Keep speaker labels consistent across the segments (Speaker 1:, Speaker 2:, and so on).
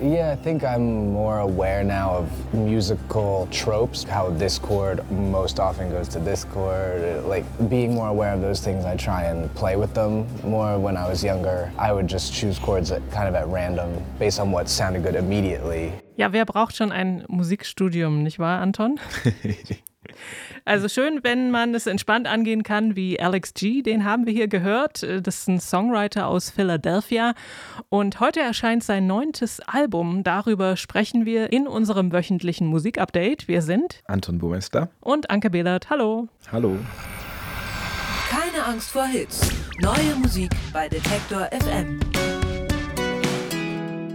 Speaker 1: Yeah, I think I'm more aware now of musical tropes, how this chord most often goes to this chord. Like being more aware of those things, I try and play with them more. When I was younger, I would just choose chords at, kind of at random based on what sounded good immediately.
Speaker 2: Ja, wer braucht schon ein Musikstudium, nicht wahr, Anton? Also schön, wenn man es entspannt angehen kann, wie Alex G., den haben wir hier gehört. Das ist ein Songwriter aus Philadelphia. Und heute erscheint sein neuntes Album. Darüber sprechen wir in unserem wöchentlichen Musikupdate. Wir sind
Speaker 3: Anton Burmester
Speaker 2: und Anke Behlert. Hallo.
Speaker 3: Hallo.
Speaker 4: Keine Angst vor Hits. Neue Musik bei Detektor FM.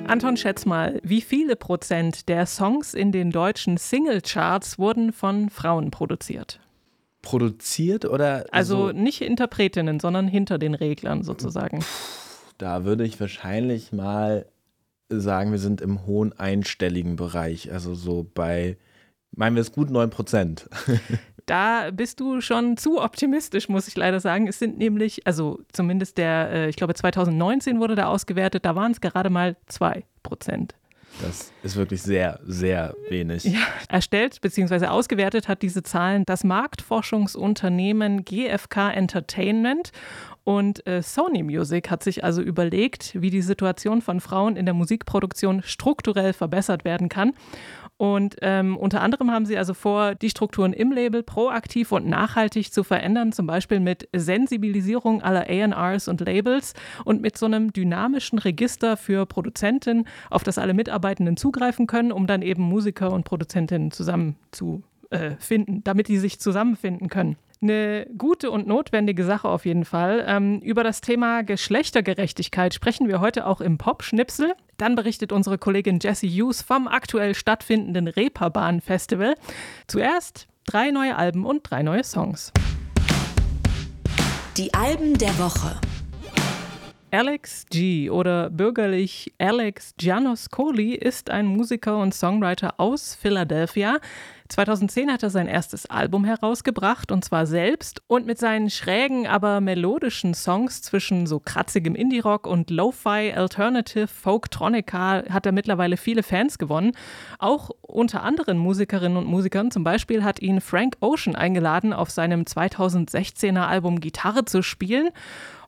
Speaker 2: Anton, schätz mal, wie viele Prozent der Songs in den deutschen Singlecharts wurden von Frauen produziert?
Speaker 3: Produziert oder?
Speaker 2: Also so nicht Interpretinnen, sondern hinter den Reglern sozusagen.
Speaker 3: Da würde ich wahrscheinlich mal sagen, wir sind im hohen einstelligen Bereich. Also so bei, meinen wir es gut, 9 Prozent.
Speaker 2: Da bist du schon zu optimistisch, muss ich leider sagen. Es sind nämlich, also zumindest der, äh, ich glaube 2019 wurde da ausgewertet, da waren es gerade mal 2 Prozent.
Speaker 3: Das ist wirklich sehr, sehr wenig.
Speaker 2: Ja, erstellt bzw. ausgewertet hat diese Zahlen das Marktforschungsunternehmen GfK Entertainment. Und äh, Sony Music hat sich also überlegt, wie die Situation von Frauen in der Musikproduktion strukturell verbessert werden kann. Und ähm, unter anderem haben sie also vor, die Strukturen im Label proaktiv und nachhaltig zu verändern, zum Beispiel mit Sensibilisierung aller ARs und Labels und mit so einem dynamischen Register für Produzenten, auf das alle Mitarbeitenden zugreifen können, um dann eben Musiker und Produzentinnen zusammen zu äh, finden, damit die sich zusammenfinden können. Eine gute und notwendige Sache auf jeden Fall. Ähm, über das Thema Geschlechtergerechtigkeit sprechen wir heute auch im Pop-Schnipsel. Dann berichtet unsere Kollegin Jessie Hughes vom aktuell stattfindenden Reeperbahn Festival. Zuerst drei neue Alben und drei neue Songs.
Speaker 4: Die Alben der Woche.
Speaker 2: Alex G. oder bürgerlich Alex Giannoscoli ist ein Musiker und Songwriter aus Philadelphia. 2010 hat er sein erstes Album herausgebracht und zwar selbst und mit seinen schrägen, aber melodischen Songs zwischen so kratzigem Indie-Rock und Lo-Fi Alternative Folk-Tronica hat er mittlerweile viele Fans gewonnen. Auch unter anderen Musikerinnen und Musikern, zum Beispiel hat ihn Frank Ocean eingeladen, auf seinem 2016er Album Gitarre zu spielen.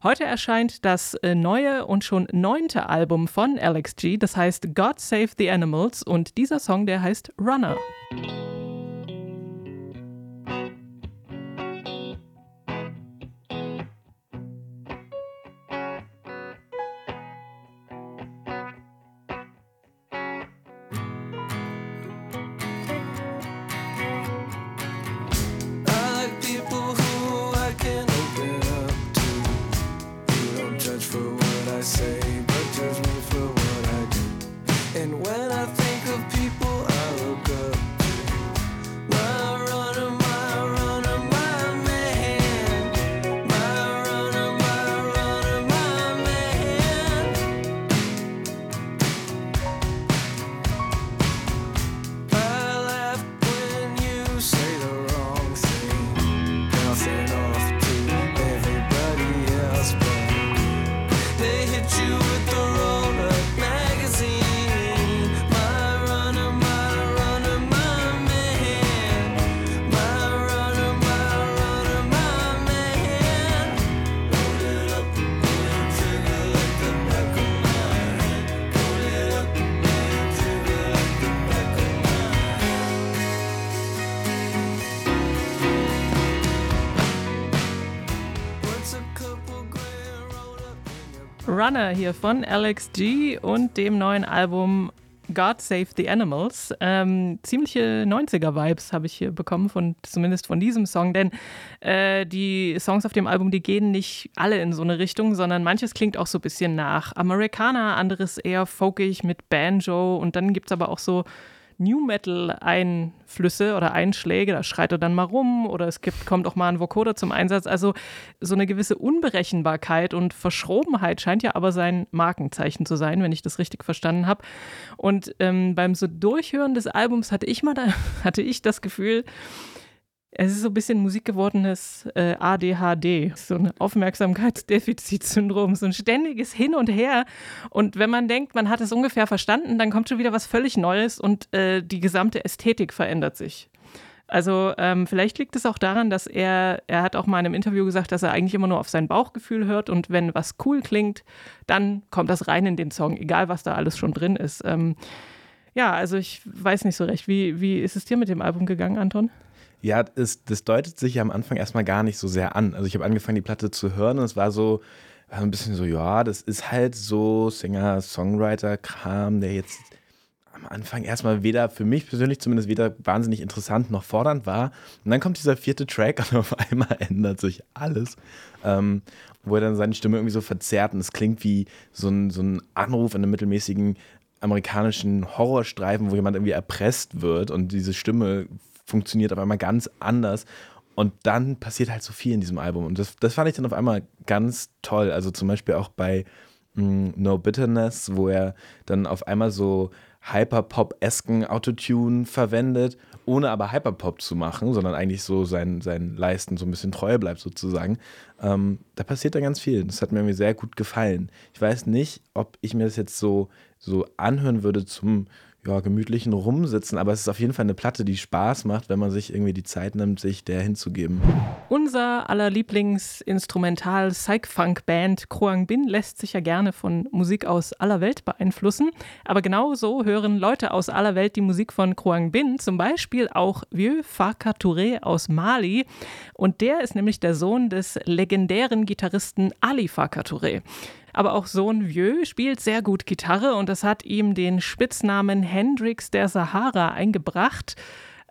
Speaker 2: Heute erscheint das äh, neue und schon neunte Album von Alex G. Das heißt God Save the Animals und dieser Song, der heißt Runner. Runner hier von Alex G und dem neuen Album God Save the Animals. Ähm, ziemliche 90er-Vibes habe ich hier bekommen, von, zumindest von diesem Song, denn äh, die Songs auf dem Album, die gehen nicht alle in so eine Richtung, sondern manches klingt auch so ein bisschen nach Amerikaner, anderes eher folkig mit Banjo und dann gibt es aber auch so New Metal-Einflüsse oder Einschläge, da schreit er dann mal rum oder es gibt, kommt auch mal ein Vocoder zum Einsatz. Also so eine gewisse Unberechenbarkeit und Verschrobenheit scheint ja aber sein Markenzeichen zu sein, wenn ich das richtig verstanden habe. Und ähm, beim so Durchhören des Albums hatte ich mal da, hatte ich das Gefühl, Es ist so ein bisschen Musik gewordenes äh, ADHD, so ein Aufmerksamkeitsdefizitsyndrom, so ein ständiges Hin und Her. Und wenn man denkt, man hat es ungefähr verstanden, dann kommt schon wieder was völlig Neues und äh, die gesamte Ästhetik verändert sich. Also ähm, vielleicht liegt es auch daran, dass er, er hat auch mal in einem Interview gesagt, dass er eigentlich immer nur auf sein Bauchgefühl hört und wenn was cool klingt, dann kommt das rein in den Song, egal was da alles schon drin ist. Ähm, ja, also ich weiß nicht so recht. Wie, wie ist es dir mit dem Album gegangen, Anton?
Speaker 3: Ja, es, das deutet sich ja am Anfang erstmal gar nicht so sehr an. Also ich habe angefangen, die Platte zu hören und es war so, war ein bisschen so, ja, das ist halt so Singer-Songwriter-Kram, der jetzt am Anfang erstmal weder, für mich persönlich zumindest, weder wahnsinnig interessant noch fordernd war. Und dann kommt dieser vierte Track und auf einmal ändert sich alles. Ähm, wo er dann seine Stimme irgendwie so verzerrt und es klingt wie so ein, so ein Anruf in einem mittelmäßigen amerikanischen Horrorstreifen, wo jemand irgendwie erpresst wird und diese Stimme funktioniert auf einmal ganz anders. Und dann passiert halt so viel in diesem Album. Und das, das fand ich dann auf einmal ganz toll. Also zum Beispiel auch bei mh, mm, No Bitterness, wo er dann auf einmal so Hyperpop-esken Autotune verwendet, ohne aber Hyperpop zu machen, sondern eigentlich so sein, sein Leisten so ein bisschen treu bleibt sozusagen. Ähm, da passiert dann ganz viel. Das hat mir irgendwie sehr gut gefallen. Ich weiß nicht, ob ich mir das jetzt so, so anhören würde zum ja, gemütlichen Rumsitzen, aber es ist auf jeden Fall eine Platte, die Spaß macht, wenn man sich irgendwie die Zeit nimmt, sich der hinzugeben.
Speaker 2: Unser aller Lieblingsinstrumental Psych-Funk-Band Kroang Bin lässt sich ja gerne von Musik aus aller Welt beeinflussen, aber genauso hören Leute aus aller Welt die Musik von Kroang Bin, zum Beispiel auch Vieux Farka Touré aus Mali und der ist nämlich der Sohn des legendären Gitarristen Ali Farka Touré. Aber auch Sohn Vieux spielt sehr gut Gitarre und das hat ihm den Spitznamen Hendrix der Sahara eingebracht.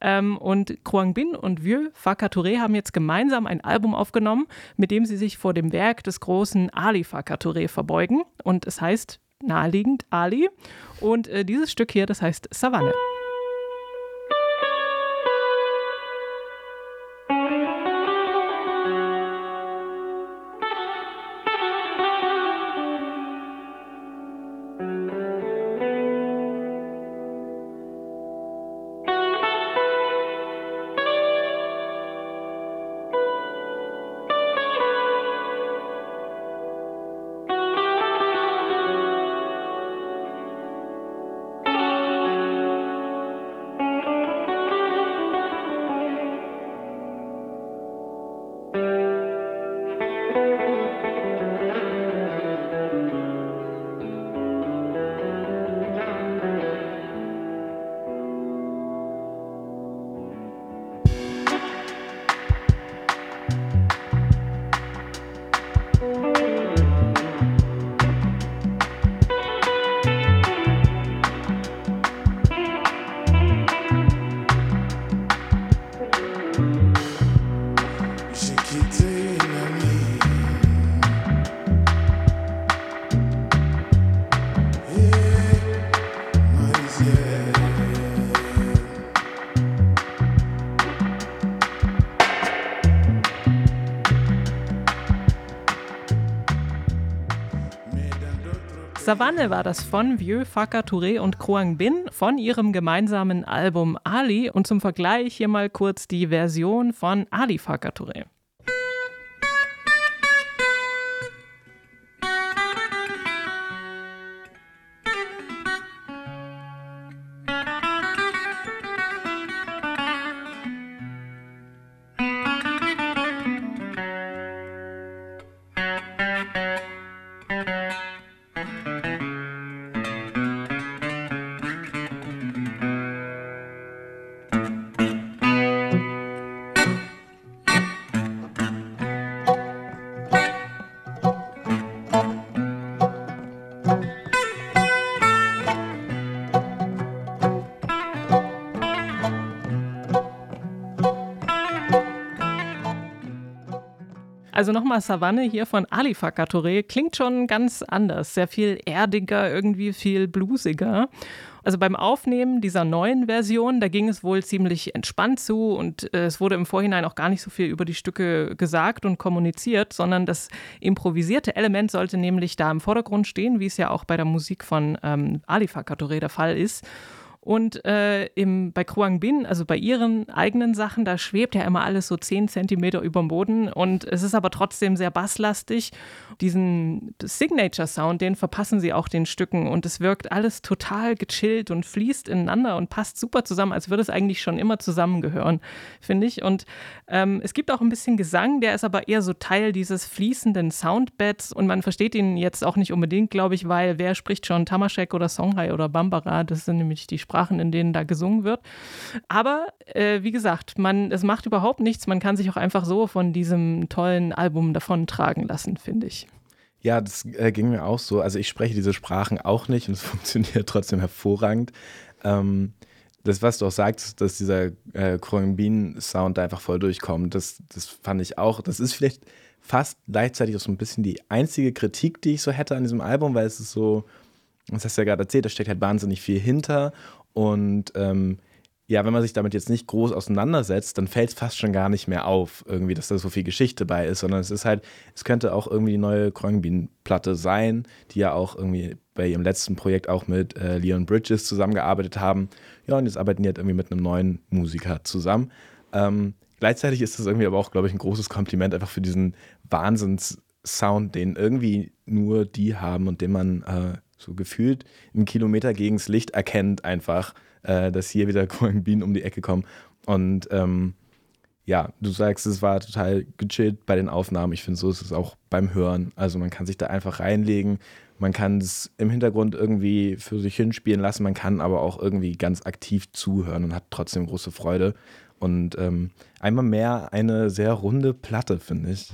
Speaker 2: Ähm, und Kruang Bin und Vieux Fakatouré haben jetzt gemeinsam ein Album aufgenommen, mit dem sie sich vor dem Werk des großen Ali Fakatouré verbeugen. Und es heißt naheliegend Ali. Und äh, dieses Stück hier, das heißt Savanne. Savanne war das von Vieux Faka Touré und Kroang Bin von ihrem gemeinsamen Album Ali. Und zum Vergleich hier mal kurz die Version von Ali Faka Touré. Also nochmal Savanne hier von Ali Fakatouré klingt schon ganz anders, sehr viel erdiger, irgendwie viel bluesiger. Also beim Aufnehmen dieser neuen Version, da ging es wohl ziemlich entspannt zu und äh, es wurde im Vorhinein auch gar nicht so viel über die Stücke gesagt und kommuniziert, sondern das improvisierte Element sollte nämlich da im Vordergrund stehen, wie es ja auch bei der Musik von ähm, Ali Fakatouré der Fall ist. Und äh, im, bei Kruang Bin, also bei ihren eigenen Sachen, da schwebt ja immer alles so 10 Zentimeter über dem Boden und es ist aber trotzdem sehr basslastig. Diesen Signature-Sound, den verpassen sie auch den Stücken und es wirkt alles total gechillt und fließt ineinander und passt super zusammen, als würde es eigentlich schon immer zusammengehören, finde ich. Und ähm, es gibt auch ein bisschen Gesang, der ist aber eher so Teil dieses fließenden Soundbeds und man versteht ihn jetzt auch nicht unbedingt, glaube ich, weil wer spricht schon Tamashek oder Songhai oder Bambara, das sind nämlich die Sprachen Sprachen, in denen da gesungen wird. Aber äh, wie gesagt, man, es macht überhaupt nichts. Man kann sich auch einfach so von diesem tollen Album davon tragen lassen, finde ich.
Speaker 3: Ja, das äh, ging mir auch so. Also ich spreche diese Sprachen auch nicht und es funktioniert trotzdem hervorragend. Ähm, das, was du auch sagst, dass dieser äh, Bean-Sound da einfach voll durchkommt, das, das fand ich auch. Das ist vielleicht fast gleichzeitig auch so ein bisschen die einzige Kritik, die ich so hätte an diesem Album, weil es ist so, das hast du ja gerade erzählt, da steckt halt wahnsinnig viel hinter und ähm, ja, wenn man sich damit jetzt nicht groß auseinandersetzt, dann fällt es fast schon gar nicht mehr auf, irgendwie, dass da so viel Geschichte bei ist, sondern es ist halt, es könnte auch irgendwie die neue Kröngbin-Platte sein, die ja auch irgendwie bei ihrem letzten Projekt auch mit äh, Leon Bridges zusammengearbeitet haben. Ja, und jetzt arbeiten die halt irgendwie mit einem neuen Musiker zusammen. Ähm, gleichzeitig ist das irgendwie aber auch, glaube ich, ein großes Kompliment einfach für diesen Wahnsinns-Sound, den irgendwie nur die haben und den man äh, so gefühlt einen Kilometer gegens Licht erkennt einfach, äh, dass hier wieder Growing um die Ecke kommen. Und ähm, ja, du sagst, es war total gechillt bei den Aufnahmen. Ich finde, so ist es auch beim Hören. Also man kann sich da einfach reinlegen. Man kann es im Hintergrund irgendwie für sich hinspielen lassen. Man kann aber auch irgendwie ganz aktiv zuhören und hat trotzdem große Freude. Und ähm, einmal mehr eine sehr runde Platte, finde ich.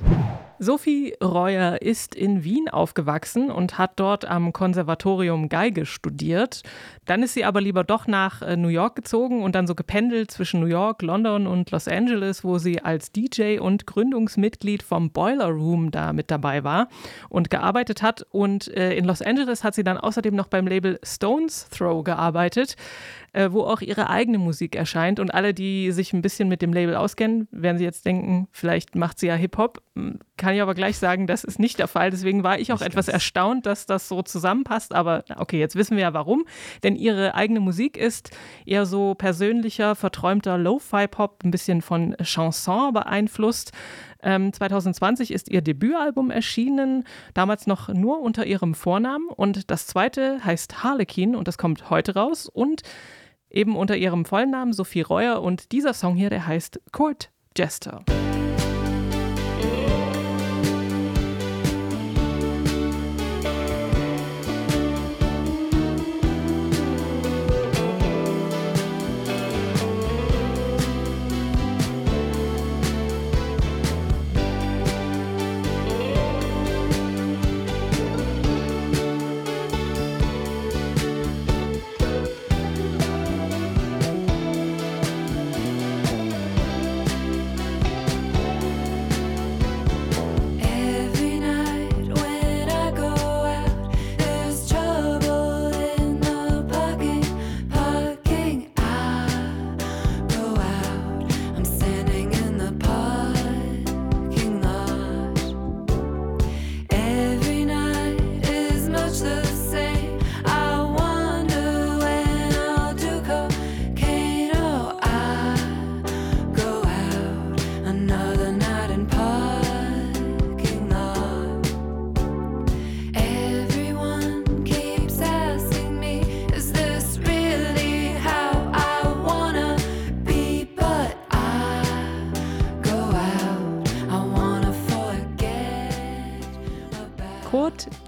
Speaker 2: Sophie Reuer ist in Wien aufgewachsen und hat dort am Konservatorium Geige studiert. Dann ist sie aber lieber doch nach äh, New York gezogen und dann so gependelt zwischen New York, London und Los Angeles, wo sie als DJ und Gründungsmitglied vom Boiler Room da mit dabei war und gearbeitet hat. Und äh, in Los Angeles hat sie dann außerdem noch beim Label Stones Throw gearbeitet, äh, wo auch ihre eigene Musik erscheint. Und alle, die sich ein bisschen mit dem Label auskennen, werden sie jetzt denken, vielleicht macht sie ja Hip-Hop. Hm, kann ich aber gleich sagen, das ist nicht der Fall. Deswegen war ich auch nicht etwas erstaunt, dass das so zusammenpasst. Aber okay, jetzt wissen wir ja warum. Denn ihre eigene Musik ist eher so persönlicher, verträumter Lo-Fi-Pop, ein bisschen von Chanson beeinflusst. Ähm, 2020 ist ihr Debütalbum erschienen, damals noch nur unter ihrem Vornamen. Und das zweite heißt Harlequin und das kommt heute raus. Und eben unter ihrem vollen Namen Sophie Reuer. Und dieser Song hier, der heißt Court Jester.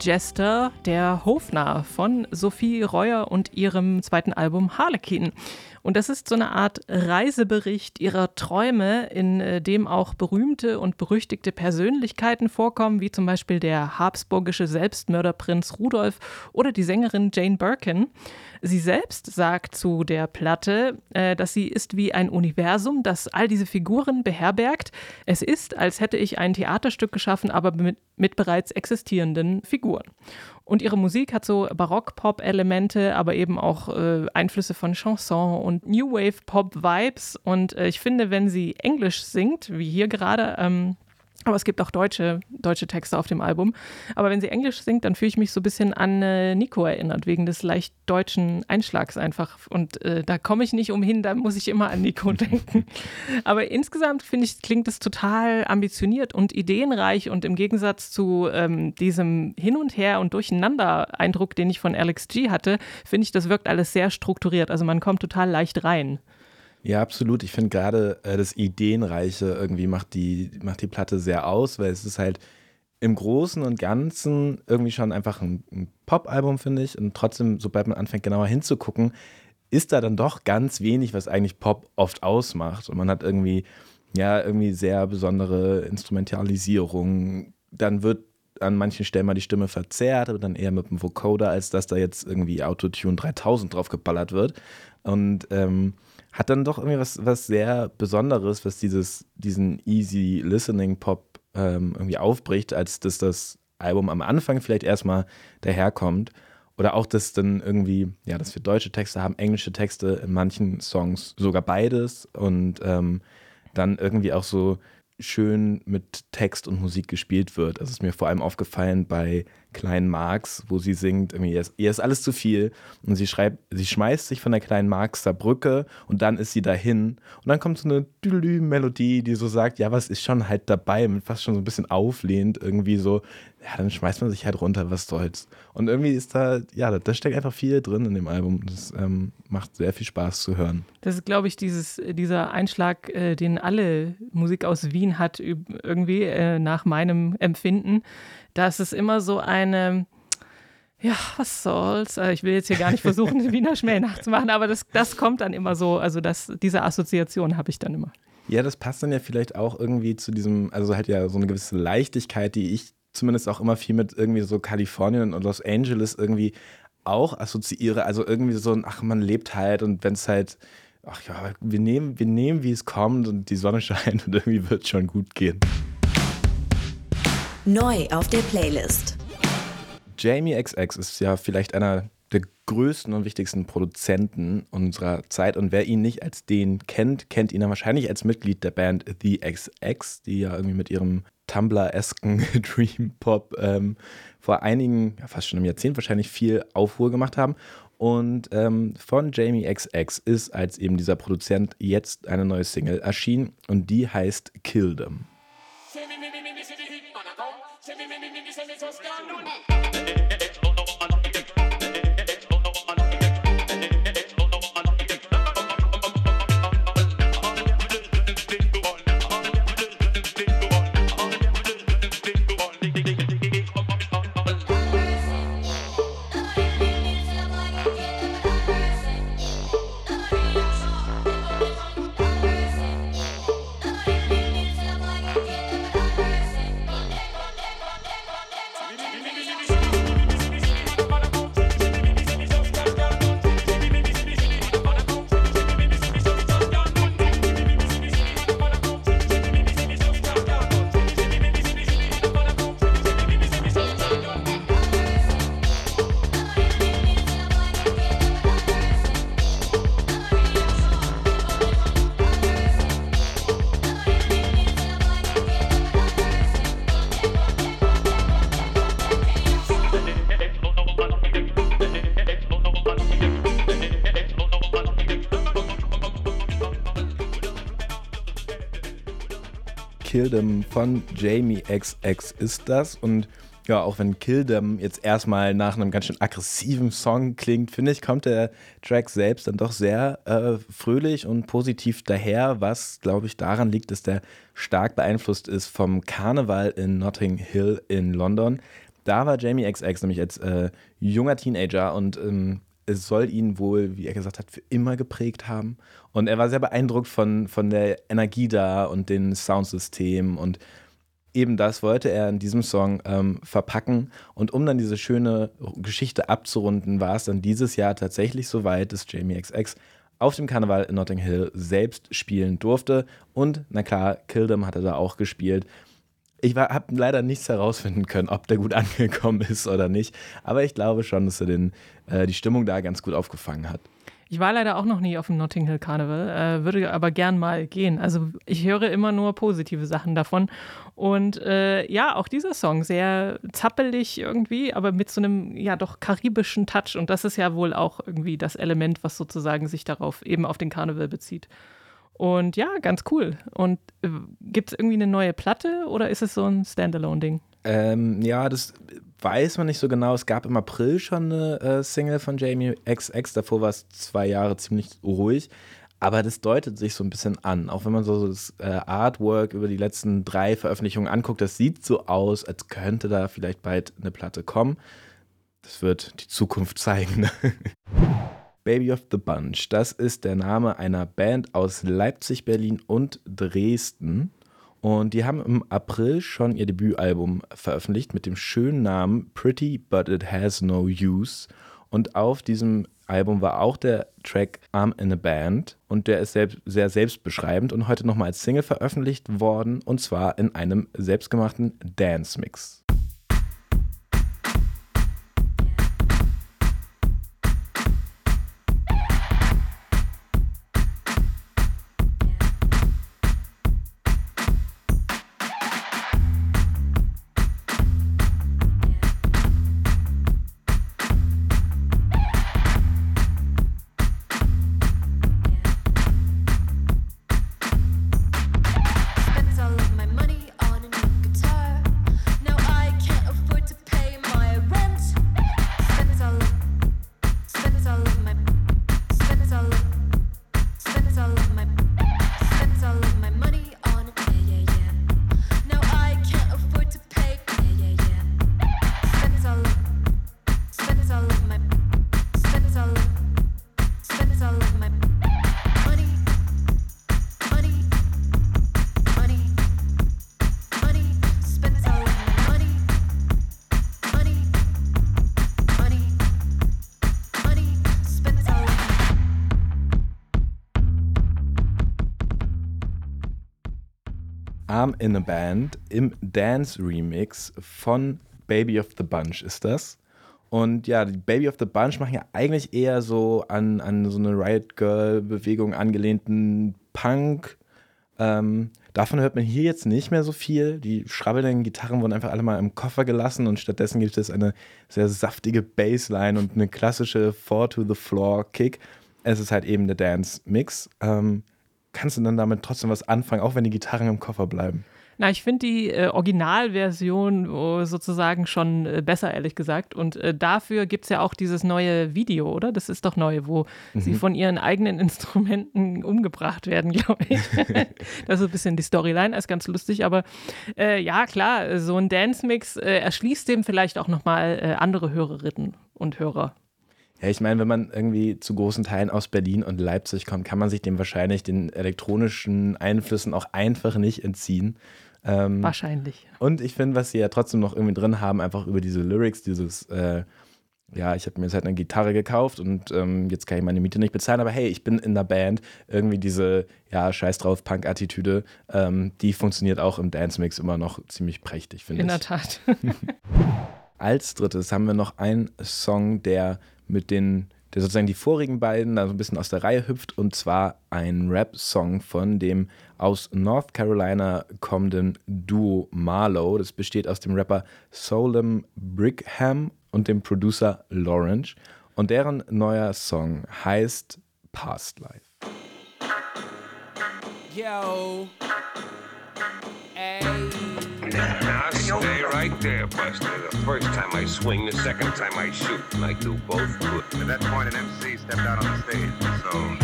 Speaker 2: Jester, der Hofnarr von Sophie Reuer und ihrem zweiten Album Harlequin. Und das ist so eine Art Reisebericht ihrer Träume, in äh, dem auch berühmte und berüchtigte Persönlichkeiten vorkommen, wie zum Beispiel der habsburgische Selbstmörderprinz Rudolf oder die Sängerin Jane Birkin. Sie selbst sagt zu der Platte, äh, dass sie ist wie ein Universum, das all diese Figuren beherbergt. Es ist, als hätte ich ein Theaterstück geschaffen, aber mit, mit bereits existierenden Figuren. Und ihre Musik hat so Barock-Pop-Elemente, aber eben auch äh, Einflüsse von Chanson und New Wave-Pop-Vibes. Und äh, ich finde, wenn sie Englisch singt, wie hier gerade, ähm, Aber es gibt auch deutsche, deutsche Texte auf dem Album. Aber wenn sie Englisch singt, dann fühle ich mich so ein bisschen an äh, Nico erinnert, wegen des leicht deutschen Einschlags einfach. Und äh, da komme ich nicht umhin, da muss ich immer an Nico denken. Aber insgesamt finde ich, klingt es total ambitioniert und ideenreich und im Gegensatz zu ähm, diesem Hin und Her und Durcheinander-Eindruck, den ich von Alex G hatte, finde ich, das wirkt alles sehr strukturiert. Also man kommt total leicht rein.
Speaker 3: Ja, absolut. Ich finde gerade äh, das Ideenreiche irgendwie macht die, macht die Platte sehr aus, weil es ist halt im Großen und Ganzen irgendwie schon einfach ein, ein Pop-Album, finde ich. Und trotzdem, sobald man anfängt, genauer hinzugucken, ist da dann doch ganz wenig, was eigentlich Pop oft ausmacht. Und man hat irgendwie, ja, irgendwie sehr besondere Instrumentalisierung. Dann wird an manchen Stellen mal die Stimme verzerrt, aber dann eher mit dem Vocoder, als dass da jetzt irgendwie Autotune 3000 drauf geballert wird. Und ähm, hat dann doch irgendwie was, was sehr Besonderes, was dieses, diesen easy listening Pop ähm, irgendwie aufbricht, als dass das Album am Anfang vielleicht erstmal daherkommt. Oder auch, dass dann irgendwie, ja, dass wir deutsche Texte haben, englische Texte in manchen Songs, sogar beides. Und ähm, dann irgendwie auch so schön mit Text und Musik gespielt wird. Das ist mir vor allem aufgefallen bei kleinen Marx, wo sie singt, irgendwie, ihr ist alles zu viel. Und sie schreibt, sie schmeißt sich von der kleinen Marxer Brücke und dann ist sie dahin. Und dann kommt so eine Melodie, die so sagt, ja, was ist schon halt dabei, fast schon so ein bisschen auflehnt, irgendwie so, ja, dann schmeißt man sich halt runter, was soll's. Und irgendwie ist da, ja, da steckt einfach viel drin in dem Album. Das ähm, macht sehr viel Spaß zu hören.
Speaker 2: Das ist, glaube ich, dieses, dieser Einschlag, äh, den alle Musik aus Wien hat, irgendwie äh, nach meinem Empfinden da ist es immer so eine, ja, was soll's. Äh, ich will jetzt hier gar nicht versuchen, den Wiener Schmäh nachzumachen, aber das, das kommt dann immer so, also das, diese Assoziation habe ich dann immer.
Speaker 3: Ja, das passt dann ja vielleicht auch irgendwie zu diesem, also halt ja so eine gewisse Leichtigkeit, die ich zumindest auch immer viel mit irgendwie so Kalifornien und Los Angeles irgendwie auch assoziiere. Also irgendwie so ein, ach, man lebt halt und wenn es halt, ach ja, wir nehmen, wir nehmen, wie es kommt und die Sonne scheint und irgendwie wird es schon gut gehen.
Speaker 5: Neu auf der Playlist.
Speaker 3: Jamie XX ist ja vielleicht einer der größten und wichtigsten Produzenten unserer Zeit. Und wer ihn nicht als den kennt, kennt ihn dann wahrscheinlich als Mitglied der Band The XX, die ja irgendwie mit ihrem Tumblr-esken Dream Pop ähm, vor einigen, ja fast schon einem Jahrzehnt wahrscheinlich viel Aufruhr gemacht haben. Und ähm, von Jamie XX ist als eben dieser Produzent jetzt eine neue Single erschienen und die heißt Kill Them. Say me, me, me, me, me, me, me, just can't do it. Them von Jamie XX ist das. Und ja, auch wenn Kill Them jetzt erstmal nach einem ganz schön aggressiven Song klingt, finde ich, kommt der Track selbst dann doch sehr äh, fröhlich und positiv daher, was, glaube ich, daran liegt, dass der stark beeinflusst ist vom Karneval in Notting Hill in London. Da war Jamie XX nämlich als äh, junger Teenager und ähm, es soll ihn wohl, wie er gesagt hat, für immer geprägt haben. Und er war sehr beeindruckt von, von der Energie da und den Soundsystemen und eben das wollte er in diesem Song ähm, verpacken. Und um dann diese schöne Geschichte abzurunden, war es dann dieses Jahr tatsächlich so weit, dass Jamie XX auf dem Karneval in Notting Hill selbst spielen durfte. Und na klar, Kill Them hat er da auch gespielt. Ich habe leider nichts herausfinden können, ob der gut angekommen ist oder nicht. Aber ich glaube schon, dass er den, äh, die Stimmung da ganz gut aufgefangen hat.
Speaker 2: Ich war leider auch noch nie auf dem Notting Hill Carnival, äh, würde aber gern mal gehen. Also ich höre immer nur positive Sachen davon. Und äh, ja, auch dieser Song, sehr zappelig irgendwie, aber mit so einem ja doch karibischen Touch. Und das ist ja wohl auch irgendwie das Element, was sozusagen sich darauf eben auf den Karneval bezieht. Und ja, ganz cool. Und äh, gibt es irgendwie eine neue Platte oder ist es so ein Standalone-Ding?
Speaker 3: Ähm, ja, das weiß man nicht so genau. Es gab im April schon eine äh, Single von Jamie XX. Davor war es zwei Jahre ziemlich ruhig. Aber das deutet sich so ein bisschen an. Auch wenn man so das äh, Artwork über die letzten drei Veröffentlichungen anguckt, das sieht so aus, als könnte da vielleicht bald eine Platte kommen. Das wird die Zukunft zeigen. Baby of the Bunch, das ist der Name einer Band aus Leipzig, Berlin und Dresden. Und die haben im April schon ihr Debütalbum veröffentlicht mit dem schönen Namen Pretty But It Has No Use. Und auf diesem Album war auch der Track I'm in a Band und der ist selbst, sehr selbstbeschreibend und heute nochmal als Single veröffentlicht worden und zwar in einem selbstgemachten Dance-Mix. Arm in a Band im Dance Remix von Baby of the Bunch ist das. Und ja, die Baby of the Bunch machen ja eigentlich eher so an, an so eine Riot Girl-Bewegung angelehnten Punk. Ähm, davon hört man hier jetzt nicht mehr so viel. Die schrabbelnden Gitarren wurden einfach alle mal im Koffer gelassen und stattdessen gibt es eine sehr saftige Bassline und eine klassische Four-to-the-Floor-Kick. Es ist halt eben der Dance-Mix. Ähm, kannst du dann damit trotzdem was anfangen, auch wenn die Gitarren im Koffer bleiben?
Speaker 2: Na, ich finde die äh, Originalversion oh, sozusagen schon äh, besser, ehrlich gesagt. Und äh, dafür gibt es ja auch dieses neue Video, oder? Das ist doch neu, wo mhm. sie von ihren eigenen Instrumenten umgebracht werden, glaube ich. das ist ein bisschen die Storyline, ist ganz lustig. Aber äh, ja, klar, so ein Dance-Mix äh, erschließt dem vielleicht auch nochmal äh, andere Hörerinnen und Hörer.
Speaker 3: Ja, ich meine, wenn man irgendwie zu großen Teilen aus Berlin und Leipzig kommt, kann man sich dem wahrscheinlich den elektronischen Einflüssen auch einfach nicht entziehen.
Speaker 2: Ähm, Wahrscheinlich.
Speaker 3: Und ich finde, was sie ja trotzdem noch irgendwie drin haben, einfach über diese Lyrics, dieses, äh, ja, ich habe mir jetzt halt eine Gitarre gekauft und ähm, jetzt kann ich meine Miete nicht bezahlen, aber hey, ich bin in der Band. Irgendwie diese, ja, scheiß drauf, Punk-Attitüde, ähm, die funktioniert auch im Dance-Mix immer noch ziemlich prächtig, finde ich.
Speaker 2: In der Tat.
Speaker 3: Als drittes haben wir noch einen Song, der mit den, der sozusagen die vorigen beiden da so ein bisschen aus der Reihe hüpft und zwar ein Rap-Song von dem aus North Carolina kommenden Duo Marlowe. Das besteht aus dem Rapper Solem Brickham und dem Producer Lawrence und deren neuer Song heißt Past Life. Yo.
Speaker 6: Now stay right there, Buster. The first time I swing, the second time I shoot. And I do both good.
Speaker 7: At that point, an MC stepped out on the stage, so...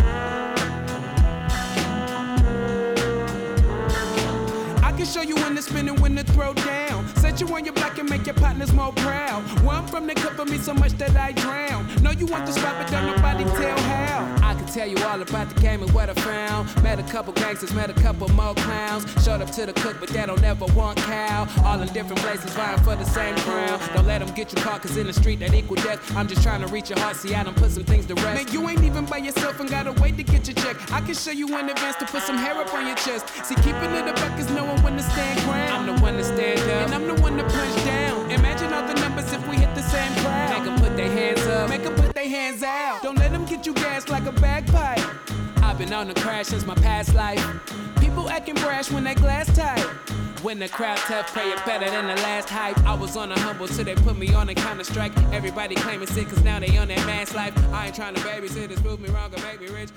Speaker 8: I can show you when to spin and when to throw down. Set you on your back and make your partners more proud. One from the cup of me so much that I drown. Know you want to spot, but don't nobody tell how. I can tell you all about the game and what I found. Met a couple gangsters, met a couple more clowns. Showed up to the cook, but they don't ever want cow. All in different places, vying for the same crown. Don't let them get you caught, cause in the street that equal death. I'm just trying to reach your heart, see, I don't put some things to rest. Man, you ain't even by yourself and gotta wait to get your check. I can show you in advance to put some hair up on your chest. See, keeping it buck is knowing when to stand ground. I'm the one to stand up, and I'm the one to punch down. Imagine all the numbers if we hit the same crowd. Make them put their hands up, make them put their hands out. Don't let them get you gas like a bagpipe. I've been on the crash since my past life. People acting brash when that glass tight. When the crowd tough, play it better than the last hype. I was on a humble till they put me on a counter strike. Everybody claiming sick, cause now they on that mass life. I ain't trying to babysit, prove me wrong or make me rich.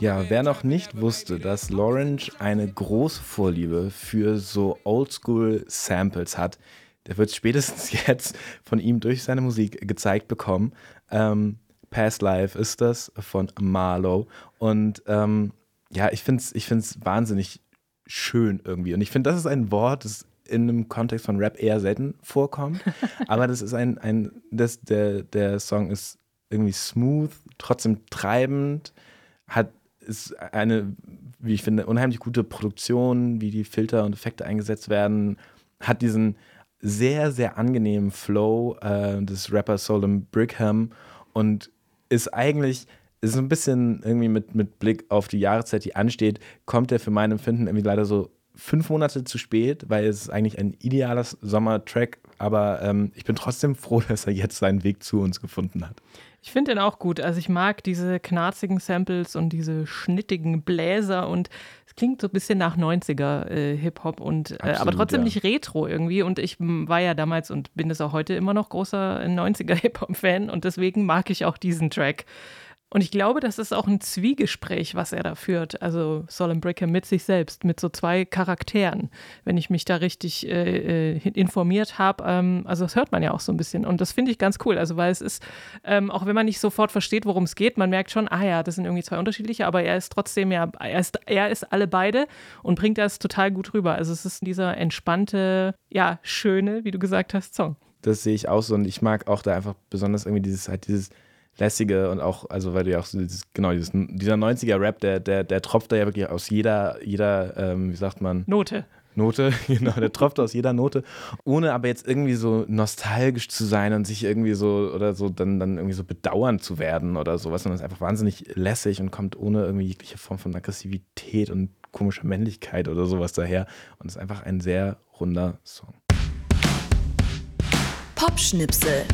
Speaker 3: Ja, wer noch nicht wusste, dass Lawrence eine große Vorliebe für so Oldschool-Samples hat, der wird spätestens jetzt von ihm durch seine Musik gezeigt bekommen. Ähm, Past Life ist das von Marlowe. Und ähm, ja, ich finde es ich find's wahnsinnig schön irgendwie. Und ich finde, das ist ein Wort, das in einem Kontext von Rap eher selten vorkommt. Aber das ist ein, ein das, der, der Song ist irgendwie smooth, trotzdem treibend, hat ist eine, wie ich finde, unheimlich gute Produktion, wie die Filter und Effekte eingesetzt werden, hat diesen sehr, sehr angenehmen Flow äh, des Rappers Solom Brigham und ist eigentlich ist ein bisschen irgendwie mit, mit Blick auf die Jahreszeit, die ansteht, kommt er für mein Empfinden irgendwie leider so fünf Monate zu spät, weil es ist eigentlich ein idealer Sommertrack, aber ähm, ich bin trotzdem froh, dass er jetzt seinen Weg zu uns gefunden hat.
Speaker 2: Ich finde den auch gut. Also ich mag diese knarzigen Samples und diese schnittigen Bläser und es klingt so ein bisschen nach 90er äh, Hip-Hop und äh, aber trotzdem
Speaker 3: ja.
Speaker 2: nicht retro irgendwie. Und ich war ja damals und bin es auch heute immer noch großer 90er Hip-Hop-Fan und deswegen mag ich auch diesen Track. Und ich glaube, das ist auch ein Zwiegespräch, was er da führt. Also Solomon Bricker mit sich selbst, mit so zwei Charakteren, wenn ich mich da richtig äh, äh, informiert habe. Ähm, also das hört man ja auch so ein bisschen. Und das finde ich ganz cool. Also weil es ist, ähm, auch wenn man nicht sofort versteht, worum es geht, man merkt schon, ah ja, das sind irgendwie zwei unterschiedliche, aber er ist trotzdem ja, er ist, er ist alle beide und bringt das total gut rüber. Also es ist dieser entspannte, ja, schöne, wie du gesagt hast, Song.
Speaker 3: Das sehe ich auch so und ich mag auch da einfach besonders irgendwie dieses, halt dieses lässige und auch, also weil du ja auch so dieses, genau, dieses, dieser 90er-Rap, der, der, der tropft da ja wirklich aus jeder, jeder, ähm, wie sagt man?
Speaker 2: Note.
Speaker 3: Note, genau, der tropft aus jeder Note, ohne aber jetzt irgendwie so nostalgisch zu sein und sich irgendwie so oder so dann, dann irgendwie so bedauern zu werden oder sowas, sondern ist einfach wahnsinnig lässig und kommt ohne irgendwie jegliche Form von Aggressivität und komischer Männlichkeit oder sowas daher und ist einfach ein sehr runder Song.
Speaker 5: Popschnipsel.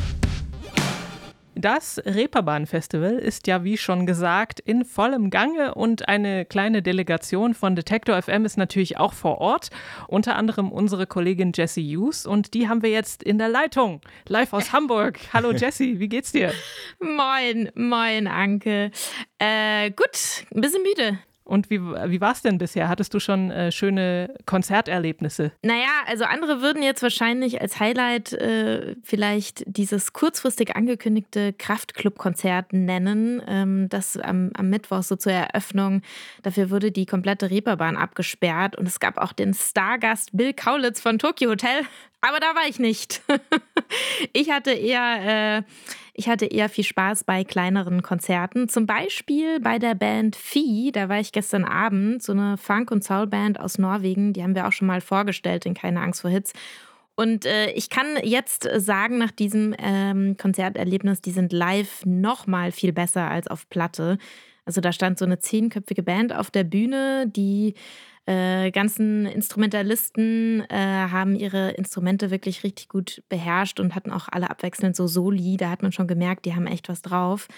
Speaker 2: Das Reeperbahn-Festival ist ja, wie schon gesagt, in vollem Gange und eine kleine Delegation von Detektor FM ist natürlich auch vor Ort. Unter anderem unsere Kollegin Jessie Hughes und die haben wir jetzt in der Leitung, live aus Hamburg. Hallo Jessie, wie geht's dir?
Speaker 9: Moin, moin, Anke. Äh, gut, ein bisschen müde.
Speaker 2: Und wie, wie war es denn bisher? Hattest du schon äh, schöne Konzerterlebnisse?
Speaker 9: Naja, also andere würden jetzt wahrscheinlich als Highlight äh, vielleicht dieses kurzfristig angekündigte Kraftclub-Konzert nennen, ähm, das am, am Mittwoch so zur Eröffnung. Dafür wurde die komplette Reeperbahn abgesperrt und es gab auch den Stargast Bill Kaulitz von Tokyo Hotel. Aber da war ich nicht. ich hatte eher, äh, ich hatte eher viel Spaß bei kleineren Konzerten. Zum Beispiel bei der Band Fee. Da war ich gestern Abend. So eine Funk- und Soul-Band aus Norwegen. Die haben wir auch schon mal vorgestellt in Keine Angst vor Hits. Und äh, ich kann jetzt sagen, nach diesem ähm, Konzerterlebnis, die sind live noch mal viel besser als auf Platte. Also da stand so eine zehnköpfige Band auf der Bühne, die äh, ganzen Instrumentalisten äh, haben ihre Instrumente wirklich richtig gut beherrscht und hatten auch alle abwechselnd so Soli. Da hat man schon gemerkt, die haben echt was drauf.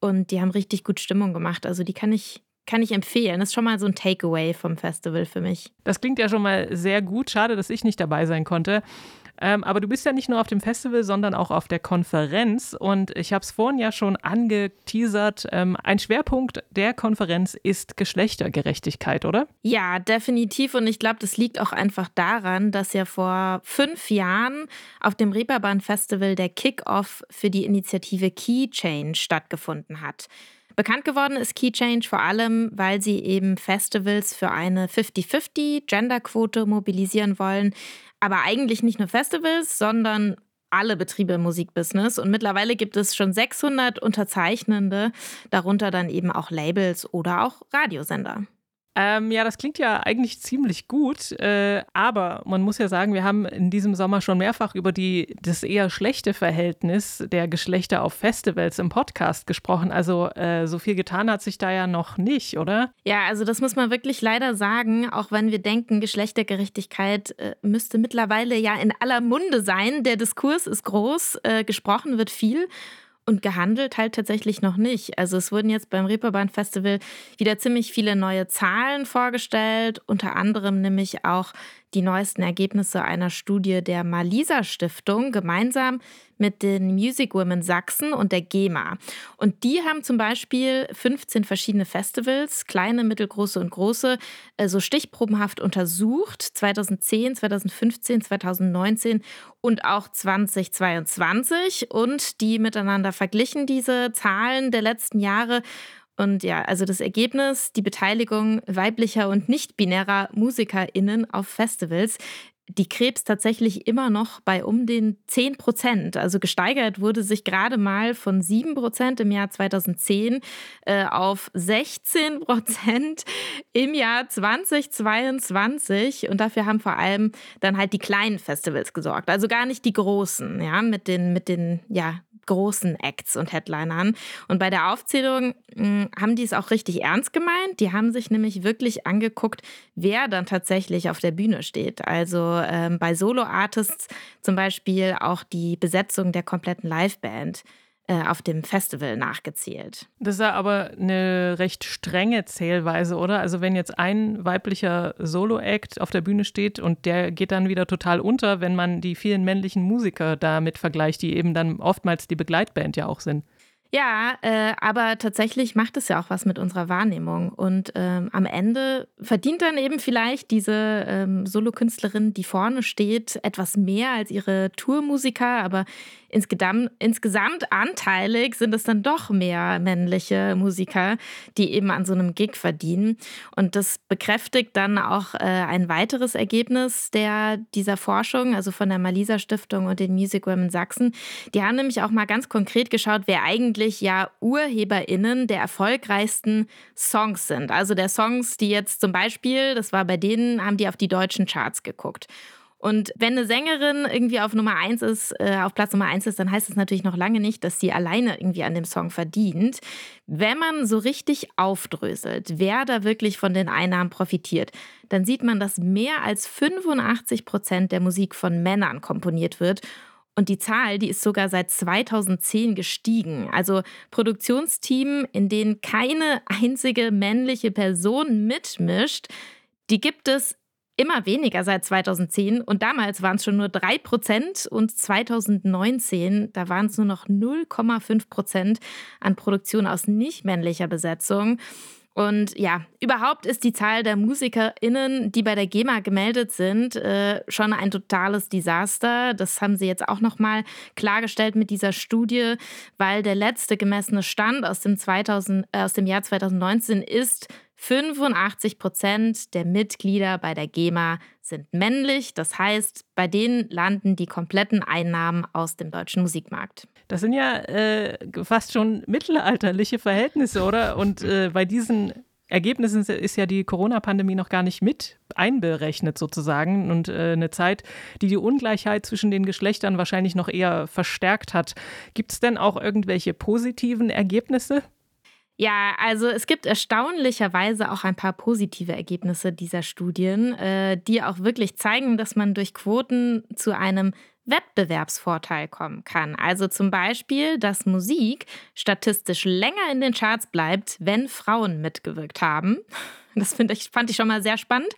Speaker 9: Und die haben richtig gut Stimmung gemacht. Also die kann ich, kann ich empfehlen. Das ist schon mal so ein Takeaway vom Festival für mich.
Speaker 2: Das klingt ja schon mal sehr gut. Schade, dass ich nicht dabei sein konnte. Ähm, aber du bist ja nicht nur auf dem Festival, sondern auch auf der Konferenz. Und ich habe es vorhin ja schon angeteasert. Ähm, ein Schwerpunkt der Konferenz ist Geschlechtergerechtigkeit, oder?
Speaker 9: Ja, definitiv. Und ich glaube, das liegt auch einfach daran, dass ja vor fünf Jahren auf dem Reeperbahn Festival der Kick-Off für die Initiative Key Change stattgefunden hat. Bekannt geworden ist Key vor allem, weil sie eben Festivals für eine 50-50 Genderquote mobilisieren wollen. Aber eigentlich nicht nur Festivals, sondern alle Betriebe im Musikbusiness. Und mittlerweile gibt es schon 600 Unterzeichnende, darunter dann eben auch Labels oder auch Radiosender.
Speaker 2: Ähm, ja, das klingt ja eigentlich ziemlich gut, äh, aber man muss ja sagen, wir haben in diesem Sommer schon mehrfach über die, das eher schlechte Verhältnis der Geschlechter auf Festivals im Podcast gesprochen. Also äh, so viel getan hat sich da ja noch nicht, oder?
Speaker 9: Ja, also das muss man wirklich leider sagen, auch wenn wir denken, Geschlechtergerechtigkeit äh, müsste mittlerweile ja in aller Munde sein. Der Diskurs ist groß, äh, gesprochen wird viel. Und gehandelt halt tatsächlich noch nicht. Also es wurden jetzt beim Reeperbahn Festival wieder ziemlich viele neue Zahlen vorgestellt, unter anderem nämlich auch die neuesten Ergebnisse einer Studie der Malisa Stiftung gemeinsam mit den Music Women Sachsen und der GEMA. Und die haben zum Beispiel 15 verschiedene Festivals, kleine, mittelgroße und große, äh, so stichprobenhaft untersucht, 2010, 2015, 2019 und auch 2022 und die miteinander verglichen, diese Zahlen der letzten Jahre. Und ja, also das Ergebnis, die Beteiligung weiblicher und nicht-binärer MusikerInnen auf Festivals, die Krebs tatsächlich immer noch bei um den 10 Prozent. Also gesteigert wurde sich gerade mal von 7 Prozent im Jahr 2010 äh, auf 16 Prozent im Jahr 2022. Und dafür haben vor allem dann halt die kleinen Festivals gesorgt. Also gar nicht die großen, ja, mit den, mit den, ja, großen Acts und Headlinern. Und bei der Aufzählung mh, hm, haben die es auch richtig ernst gemeint. Die haben sich nämlich wirklich angeguckt, wer dann tatsächlich auf der Bühne steht. Also ähm, bei Solo-Artists zum Beispiel auch die Besetzung der kompletten Liveband. Äh, auf dem Festival nachgezählt.
Speaker 2: Das ist ja aber eine recht strenge Zählweise, oder? Also wenn jetzt ein weiblicher Solo-Act auf der Bühne steht und der geht dann wieder total unter, wenn man die vielen männlichen Musiker damit vergleicht, die eben dann oftmals die Begleitband ja auch sind.
Speaker 9: Ja, äh, aber tatsächlich macht es ja auch was mit unserer Wahrnehmung. Und ähm, am Ende verdient dann eben vielleicht diese ähm, Solokünstlerin, die vorne steht, etwas mehr als ihre Tourmusiker. Aber insgesamt, insgesamt anteilig sind es dann doch mehr männliche Musiker, die eben an so einem Gig verdienen. Und das bekräftigt dann auch äh, ein weiteres Ergebnis der, dieser Forschung, also von der Malisa Stiftung und den Music Women Sachsen. Die haben nämlich auch mal ganz konkret geschaut, wer eigentlich ja UrheberInnen der erfolgreichsten Songs sind. Also der Songs, die jetzt zum Beispiel, das war bei denen, haben die auf die deutschen Charts geguckt. Und wenn eine Sängerin irgendwie auf Nummer eins ist, äh, auf Platz Nummer eins ist, dann heißt es natürlich noch lange nicht, dass sie alleine irgendwie an dem Song verdient. Wenn man so richtig aufdröselt, wer da wirklich von den Einnahmen profitiert, dann sieht man, dass mehr als 85 Prozent der Musik von Männern komponiert wird. Und die Zahl, die ist sogar seit 2010 gestiegen. Also Produktionsteam, in denen keine einzige männliche Person mitmischt, die gibt es immer weniger seit 2010 und damals waren es schon nur 3 Prozent und 2019, da waren es nur noch 0,5 Prozent an Produktion aus nicht männlicher Besetzung. Und ja, überhaupt ist die Zahl der MusikerInnen, die bei der GEMA gemeldet sind, äh, schon ein totales Desaster. Das haben sie jetzt auch nochmal klargestellt mit dieser Studie, weil der letzte gemessene Stand aus dem, 2000, äh, aus dem Jahr 2019 ist, 85 Prozent der Mitglieder bei der GEMA sind männlich. Das heißt, bei denen landen die kompletten Einnahmen aus dem deutschen Musikmarkt.
Speaker 2: Das sind ja äh, fast schon mittelalterliche Verhältnisse, oder? Und äh, bei diesen Ergebnissen ist ja die Corona-Pandemie noch gar nicht mit einberechnet sozusagen und äh, eine Zeit, die die Ungleichheit zwischen den Geschlechtern wahrscheinlich noch eher verstärkt hat. Gibt es denn auch irgendwelche positiven Ergebnisse?
Speaker 9: Ja, also es gibt erstaunlicherweise auch ein paar positive Ergebnisse dieser Studien, äh, die auch wirklich zeigen, dass man durch Quoten zu einem Wettbewerbsvorteil kommen kann. Also zum Beispiel, dass Musik statistisch länger in den Charts bleibt, wenn Frauen mitgewirkt haben. Das ich, fand ich schon mal sehr spannend.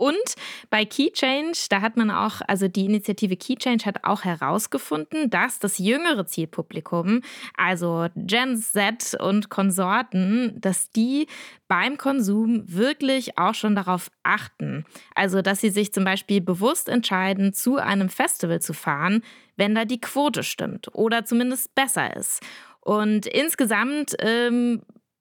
Speaker 9: Und bei Key Change, da hat man auch, also die Initiative Key Change hat auch herausgefunden, dass das jüngere Zielpublikum, also Gen Z und Konsorten, dass die beim Konsum wirklich auch schon darauf achten. Also, dass sie sich zum Beispiel bewusst entscheiden, zu einem Festival zu fahren, wenn da die Quote stimmt oder zumindest besser ist. Und insgesamt ähm,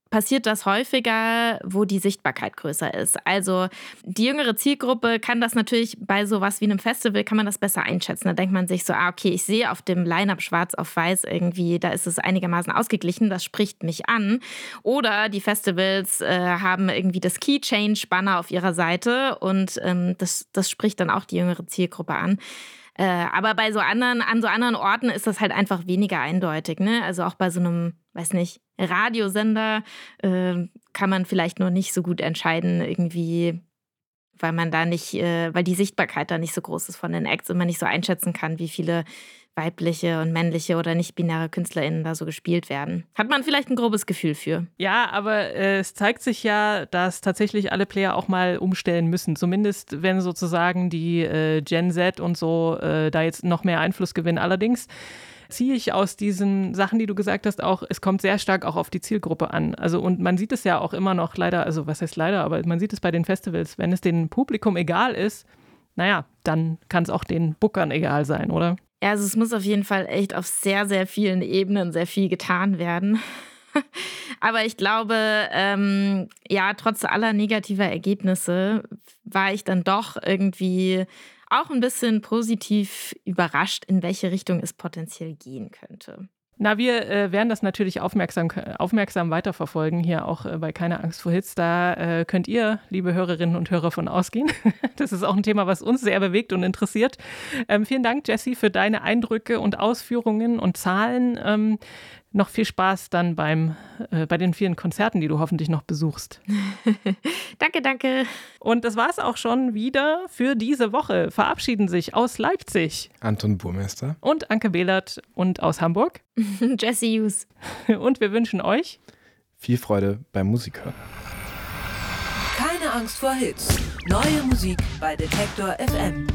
Speaker 9: passiert das häufiger, wo die Sichtbarkeit größer ist. Also die jüngere Zielgruppe kann das natürlich bei sowas wie einem Festival, kann man das besser einschätzen. Da denkt man sich so, ah, okay, ich sehe auf dem Line-Up schwarz auf weiß irgendwie, da ist es einigermaßen ausgeglichen, das spricht mich an. Oder die Festivals äh, haben irgendwie das Key Change-Banner auf ihrer Seite und ähm, das, das spricht dann auch die jüngere Zielgruppe an. Äh, aber bei so anderen, an so anderen Orten ist das halt einfach weniger eindeutig. Ne? Also auch bei so einem, weiß nicht, Radiosender äh, kann man vielleicht noch nicht so gut entscheiden, irgendwie, weil man da nicht, äh, weil die Sichtbarkeit da nicht so groß ist von den Acts und man nicht so einschätzen kann, wie viele weibliche und männliche oder nicht-binäre KünstlerInnen da so gespielt werden. Hat man vielleicht ein grobes Gefühl für.
Speaker 2: Ja, aber äh, es zeigt sich ja, dass tatsächlich alle Player auch mal umstellen müssen. Zumindest wenn sozusagen die äh, Gen Z und so äh, da jetzt noch mehr Einfluss gewinnen. Allerdings ziehe ich aus diesen Sachen, die du gesagt hast, auch, es kommt sehr stark auch auf die Zielgruppe an. Also und man sieht es ja auch immer noch leider, also was heißt leider, aber man sieht es bei den Festivals, wenn es dem Publikum egal ist, naja, dann kann es auch den Bookern egal sein, oder?
Speaker 9: Ja, also es muss auf jeden Fall echt auf sehr, sehr vielen Ebenen sehr viel getan werden. Aber ich glaube, ähm, ja, trotz aller negativer Ergebnisse war ich dann doch irgendwie auch ein bisschen positiv überrascht, in welche Richtung es potenziell gehen könnte.
Speaker 2: Na, wir äh, werden das natürlich aufmerksam, aufmerksam weiterverfolgen, hier auch äh, bei Keine Angst vor Hits. Da äh, könnt ihr, liebe Hörerinnen und Hörer, von ausgehen. das ist auch ein Thema, was uns sehr bewegt und interessiert. Ähm, vielen Dank, Jessie, für deine Eindrücke und Ausführungen und Zahlen. Ähm, noch viel Spaß dann beim, äh, bei den vielen Konzerten, die du hoffentlich noch besuchst.
Speaker 9: danke, danke.
Speaker 2: Und das war es auch schon wieder für diese Woche. Verabschieden sich aus Leipzig
Speaker 3: Anton Burmeister
Speaker 2: und Anke Behlert und aus Hamburg
Speaker 9: Jesse Hughes.
Speaker 2: Und wir wünschen euch
Speaker 3: viel Freude beim Musikhören.
Speaker 4: Keine Angst vor Hits. Neue Musik bei Detektor FM.